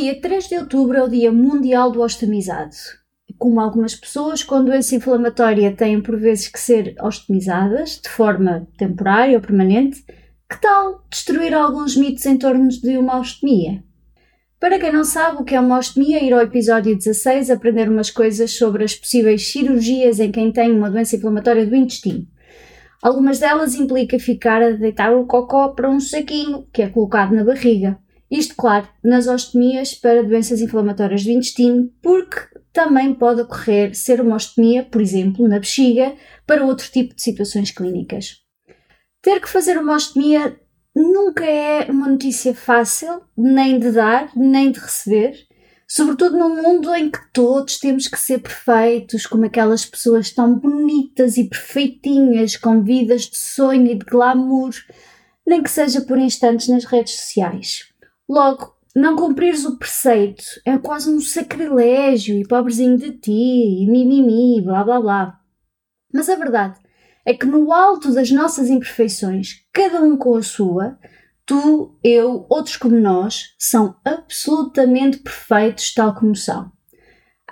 Dia 3 de outubro é o Dia Mundial do Ostomizado. Como algumas pessoas com doença inflamatória têm por vezes que ser ostomizadas de forma temporária ou permanente, que tal destruir alguns mitos em torno de uma ostomia? Para quem não sabe o que é uma ostomia, ir ao episódio 16 aprender umas coisas sobre as possíveis cirurgias em quem tem uma doença inflamatória do intestino. Algumas delas implica ficar a deitar o cocó para um saquinho que é colocado na barriga. Isto, claro, nas ostomias para doenças inflamatórias do intestino, porque também pode ocorrer ser uma ostomia, por exemplo, na bexiga, para outro tipo de situações clínicas. Ter que fazer uma ostomia nunca é uma notícia fácil, nem de dar, nem de receber, sobretudo num mundo em que todos temos que ser perfeitos, como aquelas pessoas tão bonitas e perfeitinhas, com vidas de sonho e de glamour, nem que seja por instantes nas redes sociais. Logo, não cumprires o preceito é quase um sacrilégio e pobrezinho de ti, e mimimi, blá blá blá. Mas a verdade é que no alto das nossas imperfeições, cada um com a sua, tu, eu, outros como nós, são absolutamente perfeitos tal como são.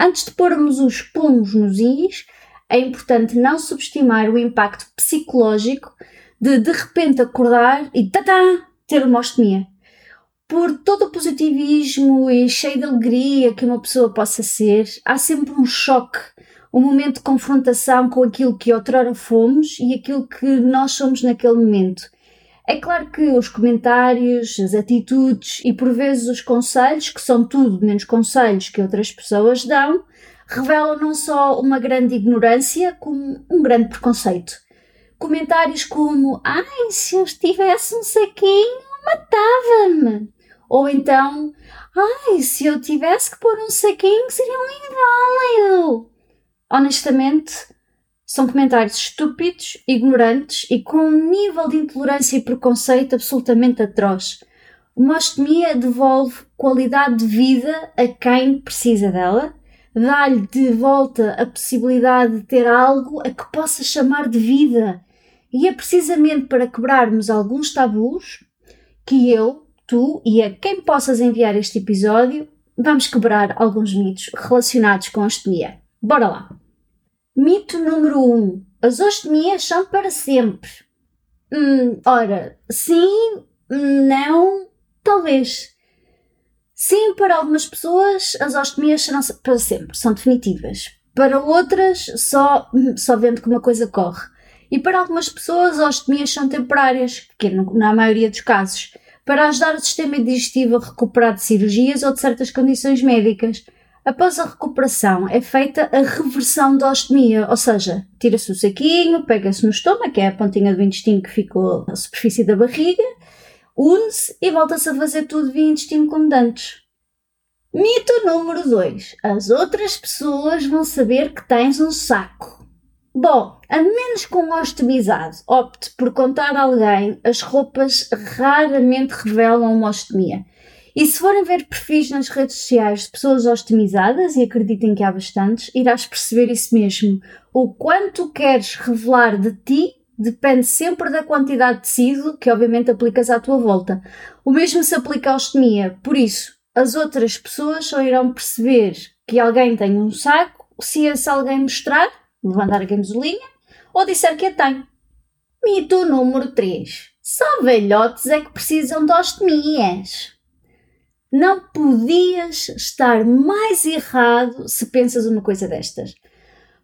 Antes de pormos os pulmos nos is, é importante não subestimar o impacto psicológico de de repente acordar e tatá, ter uma ostomia. Por todo o positivismo e cheio de alegria que uma pessoa possa ser, há sempre um choque um momento de confrontação com aquilo que outrora fomos e aquilo que nós somos naquele momento. É claro que os comentários, as atitudes e por vezes os conselhos, que são tudo menos conselhos que outras pessoas dão, revelam não só uma grande ignorância, como um grande preconceito. Comentários como: Ai, se eu tivesse um saquinho, matava-me. Ou então: Ai, se eu tivesse que pôr um saquinho, seria um inválido honestamente, são comentários estúpidos, ignorantes e com um nível de intolerância e preconceito absolutamente atroz. Uma ostomia devolve qualidade de vida a quem precisa dela, dá-lhe de volta a possibilidade de ter algo a que possa chamar de vida. E é precisamente para quebrarmos alguns tabus que eu, tu e a quem possas enviar este episódio vamos quebrar alguns mitos relacionados com a. Bora lá! Mito número 1. Um. As ostomias são para sempre. Hum, ora, sim, não, talvez. Sim, para algumas pessoas as ostomias serão para sempre, são definitivas. Para outras, só, só vendo como a coisa corre. E para algumas pessoas, as ostomias são temporárias, que na maioria dos casos, para ajudar o sistema digestivo a recuperar de cirurgias ou de certas condições médicas. Após a recuperação é feita a reversão da ostomia, ou seja, tira-se o saquinho, pega-se no estômago, que é a pontinha do intestino que ficou na superfície da barriga, une-se e volta-se a fazer tudo via intestino como antes. Mito número 2. As outras pessoas vão saber que tens um saco. Bom, a menos que um ostomizado opte por contar a alguém, as roupas raramente revelam uma ostomia. E se forem ver perfis nas redes sociais de pessoas ostimizadas, e acreditem que há bastantes, irás perceber isso mesmo. O quanto queres revelar de ti depende sempre da quantidade de tecido que obviamente aplicas à tua volta. O mesmo se aplica à ostomia, por isso, as outras pessoas só irão perceber que alguém tem um saco se esse alguém mostrar, levantar a camisolinha, ou disser que a tem. Mito número 3. Só velhotes é que precisam de ostomias. Não podias estar mais errado se pensas uma coisa destas.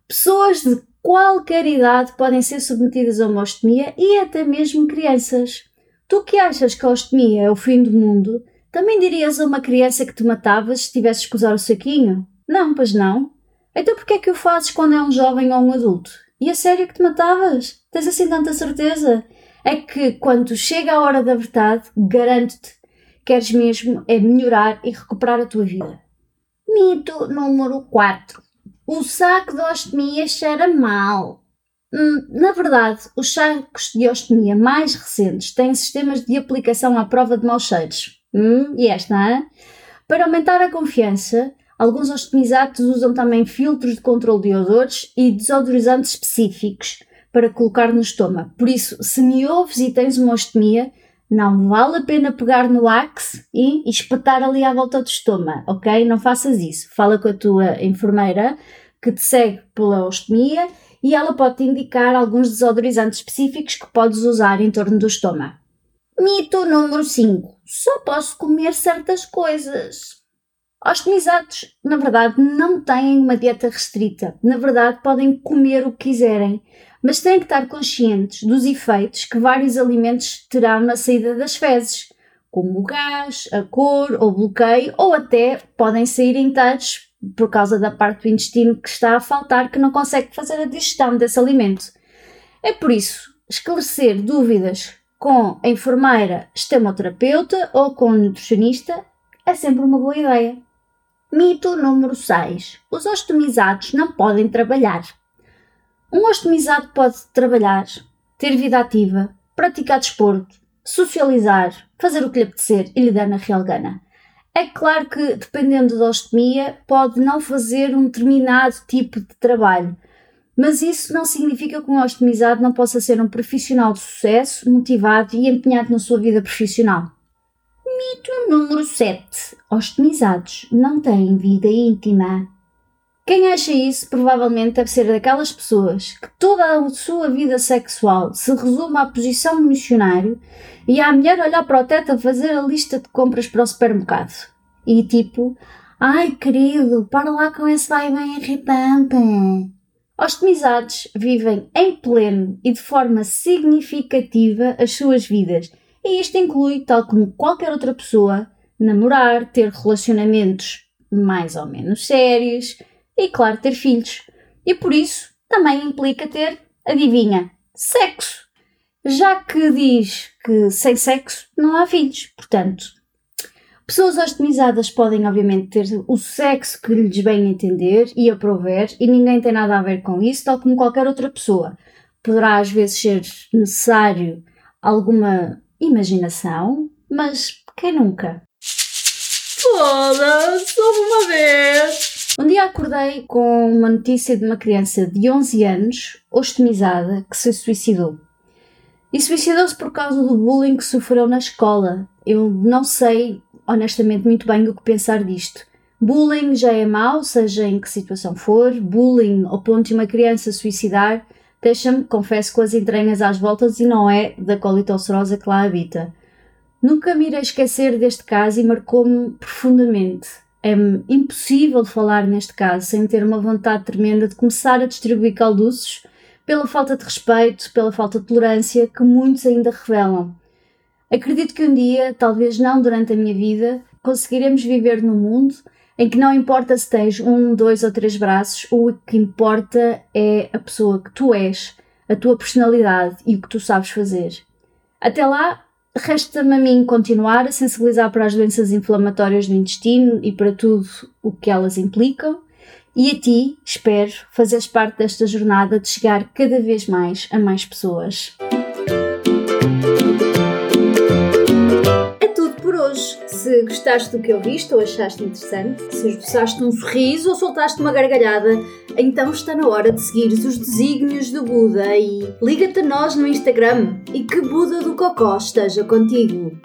Pessoas de qualquer idade podem ser submetidas a uma ostomia e até mesmo crianças. Tu que achas que a ostomia é o fim do mundo, também dirias a uma criança que te matavas se tivesses que usar o saquinho? Não, pois não. Então porquê é que o fazes quando é um jovem ou um adulto? E a sério que te matavas? Tens assim tanta certeza? É que quando chega a hora da verdade, garanto-te queres mesmo é melhorar e recuperar a tua vida. Mito número 4. O saco de ostemia cheira mal. Hum, na verdade, os sacos de ostemia mais recentes têm sistemas de aplicação à prova de maus cheiros. Hum, e esta, hein? Para aumentar a confiança, alguns ostemizados usam também filtros de controle de odores e desodorizantes específicos para colocar no estômago. Por isso, se me ouves e tens uma ostemia, não vale a pena pegar no axe e espetar ali à volta do estômago, ok? Não faças isso. Fala com a tua enfermeira que te segue pela ostemia e ela pode te indicar alguns desodorizantes específicos que podes usar em torno do estômago. Mito número 5. Só posso comer certas coisas. Ostemizados, na verdade, não têm uma dieta restrita. Na verdade, podem comer o que quiserem mas têm que estar conscientes dos efeitos que vários alimentos terão na saída das fezes, como o gás, a cor ou bloqueio, ou até podem sair inteiros por causa da parte do intestino que está a faltar, que não consegue fazer a digestão desse alimento. É por isso, esclarecer dúvidas com a enfermeira estemoterapeuta ou com o nutricionista é sempre uma boa ideia. Mito número 6. Os ostomizados não podem trabalhar. Um ostomizado pode trabalhar, ter vida ativa, praticar desporto, socializar, fazer o que lhe apetecer e lhe dar na real gana. É claro que, dependendo da ostomia, pode não fazer um determinado tipo de trabalho, mas isso não significa que um ostomizado não possa ser um profissional de sucesso, motivado e empenhado na sua vida profissional. Mito número 7. Ostomizados não têm vida íntima. Quem acha isso provavelmente deve ser daquelas pessoas que toda a sua vida sexual se resume à posição do missionário e à mulher olhar para o teto a fazer a lista de compras para o supermercado. E tipo, ai querido, para lá com esse vai bem irritante. Ostimizados vivem em pleno e de forma significativa as suas vidas, e isto inclui, tal como qualquer outra pessoa, namorar, ter relacionamentos mais ou menos sérios, e, claro, ter filhos. E por isso também implica ter, adivinha, sexo. Já que diz que sem sexo não há filhos. Portanto, pessoas ostimizadas podem, obviamente, ter o sexo que lhes bem entender e aprover, e ninguém tem nada a ver com isso, tal como qualquer outra pessoa. Poderá às vezes ser necessário alguma imaginação, mas quem nunca? Foda-se, uma vez! Um dia acordei com uma notícia de uma criança de 11 anos, ostemizada, que se suicidou. E suicidou-se por causa do bullying que sofreu na escola. Eu não sei, honestamente, muito bem o que pensar disto. Bullying já é mau, seja em que situação for. Bullying ao ponto de uma criança suicidar deixa-me, confesso, com as entranhas às voltas e não é da ulcerosa que lá habita. Nunca me irei esquecer deste caso e marcou-me profundamente é impossível falar neste caso sem ter uma vontade tremenda de começar a distribuir calduços pela falta de respeito, pela falta de tolerância que muitos ainda revelam. Acredito que um dia, talvez não durante a minha vida, conseguiremos viver num mundo em que não importa se tens um, dois ou três braços, o que importa é a pessoa que tu és, a tua personalidade e o que tu sabes fazer. Até lá, Resta-me a mim continuar a sensibilizar para as doenças inflamatórias do intestino e para tudo o que elas implicam. E a ti, espero, fazeres parte desta jornada de chegar cada vez mais a mais pessoas. Se gostaste do que ouviste ou achaste interessante, se esboçaste um sorriso ou soltaste uma gargalhada, então está na hora de seguires os desígnios do Buda e liga-te a nós no Instagram e que Buda do Cocó esteja contigo.